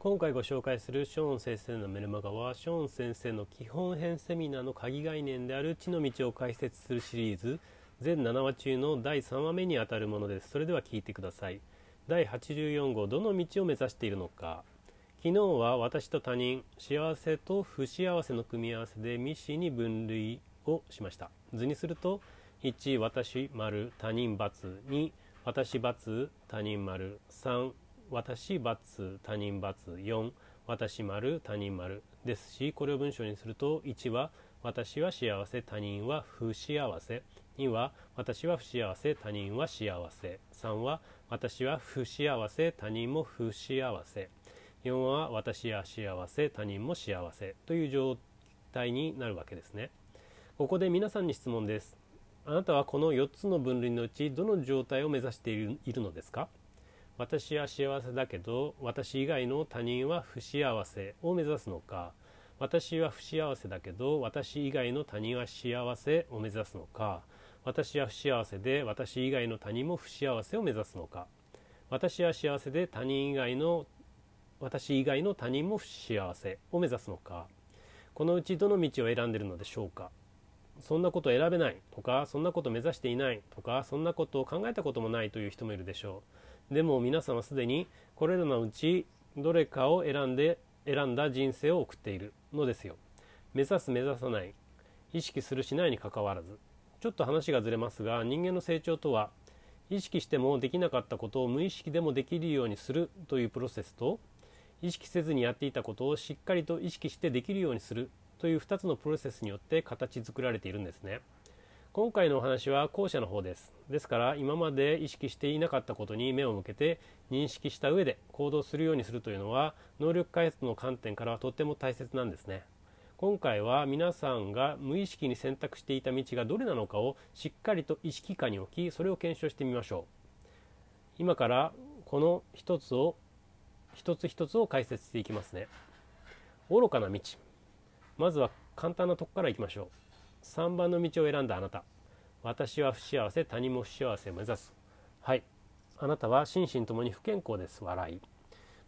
今回ご紹介するショーン先生のメルマガはショーン先生の基本編セミナーの鍵概念である地の道を解説するシリーズ。全7話中の第3話目にあたるものです。それでは聞いてください。第84号どの道を目指しているのか。昨日は私と他人幸せと不幸せの組み合わせでミシーに分類をしました。図にすると1私丸他人 ×2 私×他人丸3私×他人 ×4 私丸他人丸ですしこれを文章にすると1は私は幸せ他人は不幸せ。2は私は不幸せ他人は幸せ。3は私は不幸せ他人も不幸せ。4は私は幸せ他人も幸せ。という状態になるわけですね。ここで皆さんに質問です。あなたはこの4つの分類のうちどの状態を目指しているのですか？私は幸せだけど私以外の他人は不幸せを目指すのか。私は不幸せだけど私以外の他人は幸せを目指すのか。私は不幸せで私以外の他人も不幸せを目指すのか。私は幸せで他人以外の私以外の他人も不幸せを目指すのか。このうちどの道を選んでいるのでしょうか。そんなこと選べないとかそんなこと目指していないとかそんなことを考えたこともないという人もいるでしょう。でも皆さんはすでにこれらのうちどれかを選んで選んだ人生を送っているのですよ。目指す目指さない。意識するしないにかかわらず。ちょっと話がずれますが人間の成長とは意識してもできなかったことを無意識でもできるようにするというプロセスと意識せずにやっていたことをしっかりと意識してできるようにするという2つのプロセスによって形作られているんですね。今回のお話は後者の方です。ですから今まで意識していなかったことに目を向けて認識した上で行動するようにするというのは能力開発の観点からはとっても大切なんですね。今回は皆さんが無意識に選択していた道がどれなのかをしっかりと意識下に置きそれを検証してみましょう。今からこの一つを一つ一つを解説していきますね。愚かな道。まずは簡単なとこからいきましょう。3番の道を選んだあなた。私は不幸せ他人も不幸せを目指す。はい。あなたは心身ともに不健康です。笑い。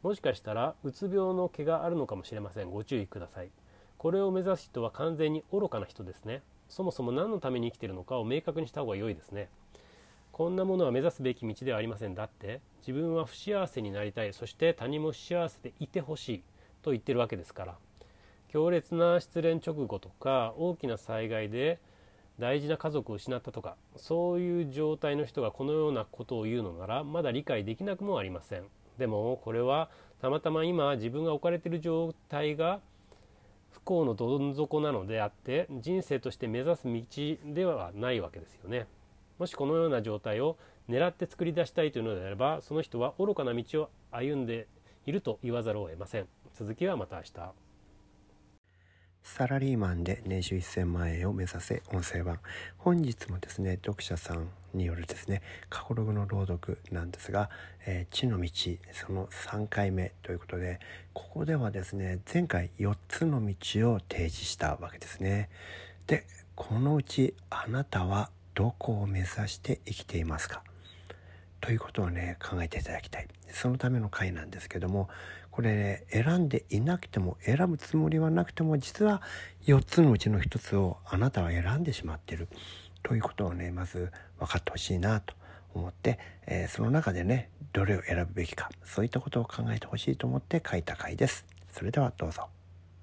もしかしたらうつ病の毛があるのかもしれません。ご注意ください。これを目指す人は完全に愚かな人ですね。そもそも何のために生きているのかを明確にした方が良いですね。こんなものは目指すべき道ではありませんだって。自分は不幸せになりたい。そして他人も不幸せでいてほしいと言ってるわけですから。強烈な失恋直後とか大きな災害で大事な家族を失ったとかそういう状態の人がこのようなことを言うのならまだ理解できなくもありません。でもこれはたまたま今自分が置かれている状態が不幸のどん底なのであって人生として目指す道ではないわけですよね。もしこのような状態を狙って作り出したいというのであればその人は愚かな道を歩んでいると言わざるを得ません。続きはまた明日。サラリーマンで年収1000万円を目指せ音声版。本日もですね読者さんによるですね過去ログの朗読なんですが「えー、地の道」その3回目ということでここではですね前回4つの道を提示したわけですね。でこのうちあなたはどこを目指して生きていますか？ということをね考えていただきたい。そのための回なんですけどもこれ、ね、選んでいなくても選ぶつもりはなくても実は4つのうちの1つをあなたは選んでしまってるということをねまず分かってほしいなと思って、えー、その中でねどれを選ぶべきかそういったことを考えてほしいと思って書いた回です。それではどうぞ。